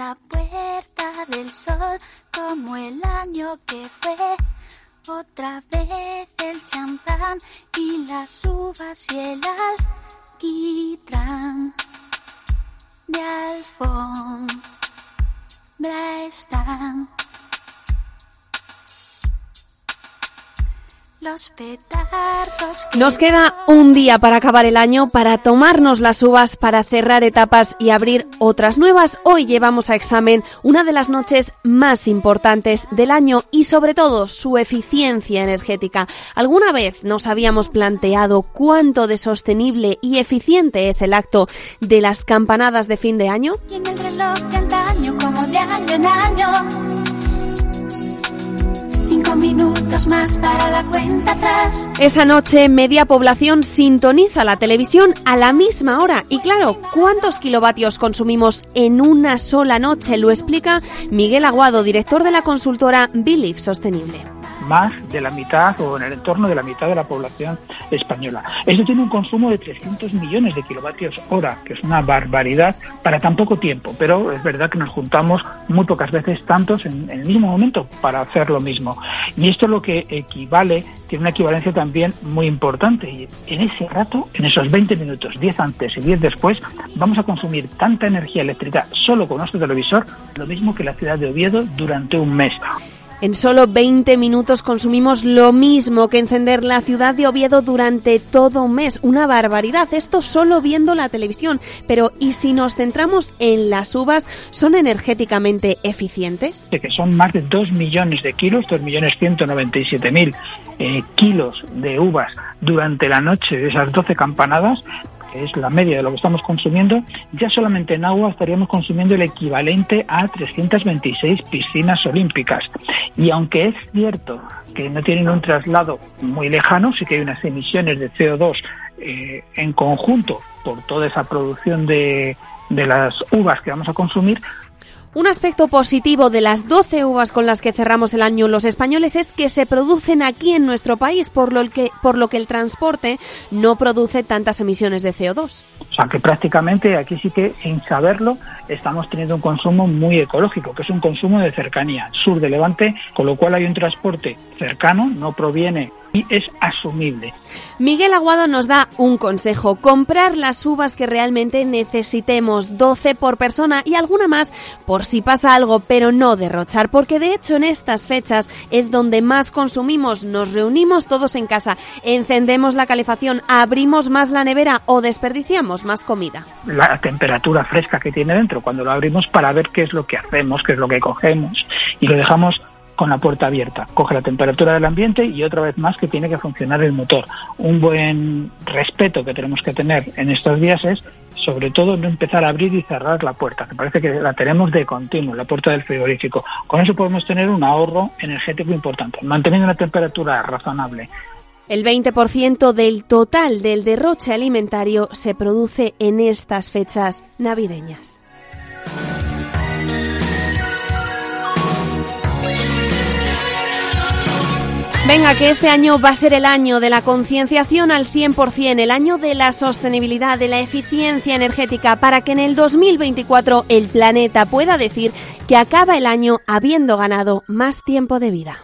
la puerta del sol como el año que fue. Otra vez el champán y las uvas y el alquitrán de alfombra están. Los Nos queda un día para acabar el año, para tomarnos las uvas, para cerrar etapas y abrir otras nuevas. Hoy llevamos a examen una de las noches más importantes del año y sobre todo su eficiencia energética. ¿Alguna vez nos habíamos planteado cuánto de sostenible y eficiente es el acto de las campanadas de fin de año? y en el reloj de antaño como de año en año. Minutos más para la cuenta atrás. Esa noche media población sintoniza la televisión a la misma hora. Y claro, ¿cuántos kilovatios consumimos en una sola noche? Lo explica Miguel Aguado, director de la consultora Believe Sostenible. Más de la mitad o en el entorno de la mitad de la población española. Eso tiene un consumo de 300 millones de kilovatios hora, que es una barbaridad para tan poco tiempo, pero es verdad que nos juntamos muy pocas veces tantos en, el mismo momento para hacer lo mismo. Y esto es lo que equivale, tiene una equivalencia también muy importante. Y en ese rato, en esos 20 minutos, 10 antes y 10 después, vamos a consumir tanta energía eléctrica solo con nuestro televisor, lo mismo que la ciudad de Oviedo durante un mes. En solo 20 minutos consumimos lo mismo que encender la ciudad de Oviedo durante todo un mes. Una barbaridad. Esto solo viendo la televisión. Pero ¿y si nos centramos en las uvas? ¿Son energéticamente eficientes? de que son más de 2 millones de kilos, 2 millones 197 mil eh, kilos de uvas durante la noche de esas 12 campanadas, que es la media de lo que estamos consumiendo, ya solamente en agua estaríamos consumiendo el equivalente a 326 piscinas olímpicas. Y aunque es cierto que no tienen un traslado muy lejano, sí que hay unas emisiones de CO2 eh, en conjunto por toda esa producción de, de las uvas que vamos a consumir, Un aspecto positivo de las 12 uvas con las que cerramos el año los españoles es que se producen aquí en nuestro país, por lo que, por lo que el transporte no produce tantas emisiones de CO2. O sea que prácticamente aquí sí que sin saberlo estamos teniendo un consumo muy ecológico, que es un consumo de cercanía, sur de Levante, con lo cual hay un transporte cercano, no proviene y es asumible. Miguel Aguado nos da un consejo, comprar las uvas que realmente necesitemos, 12 por persona y alguna más por si pasa algo, pero no derrochar, porque de hecho en estas fechas es donde más consumimos, nos reunimos todos en casa, encendemos la calefacción, abrimos más la nevera o desperdiciamos más comida. La temperatura fresca que tiene dentro cuando lo abrimos para ver qué es lo que hacemos, qué es lo que cogemos y lo dejamos con la puerta abierta. Coge la temperatura del ambiente y otra vez más que tiene que funcionar el motor. Un buen respeto que tenemos que tener en estos días es sobre todo no empezar a abrir y cerrar la puerta, que parece que la tenemos de continuo, la puerta del frigorífico. Con eso podemos tener un ahorro energético importante, manteniendo una temperatura razonable. El 20% del total del derroche alimentario se produce en estas fechas navideñas. Venga, que este año va a ser el año de la concienciación al 100%, el año de la sostenibilidad, de la eficiencia energética, para que en el 2024 el planeta pueda decir que acaba el año habiendo ganado más tiempo de vida.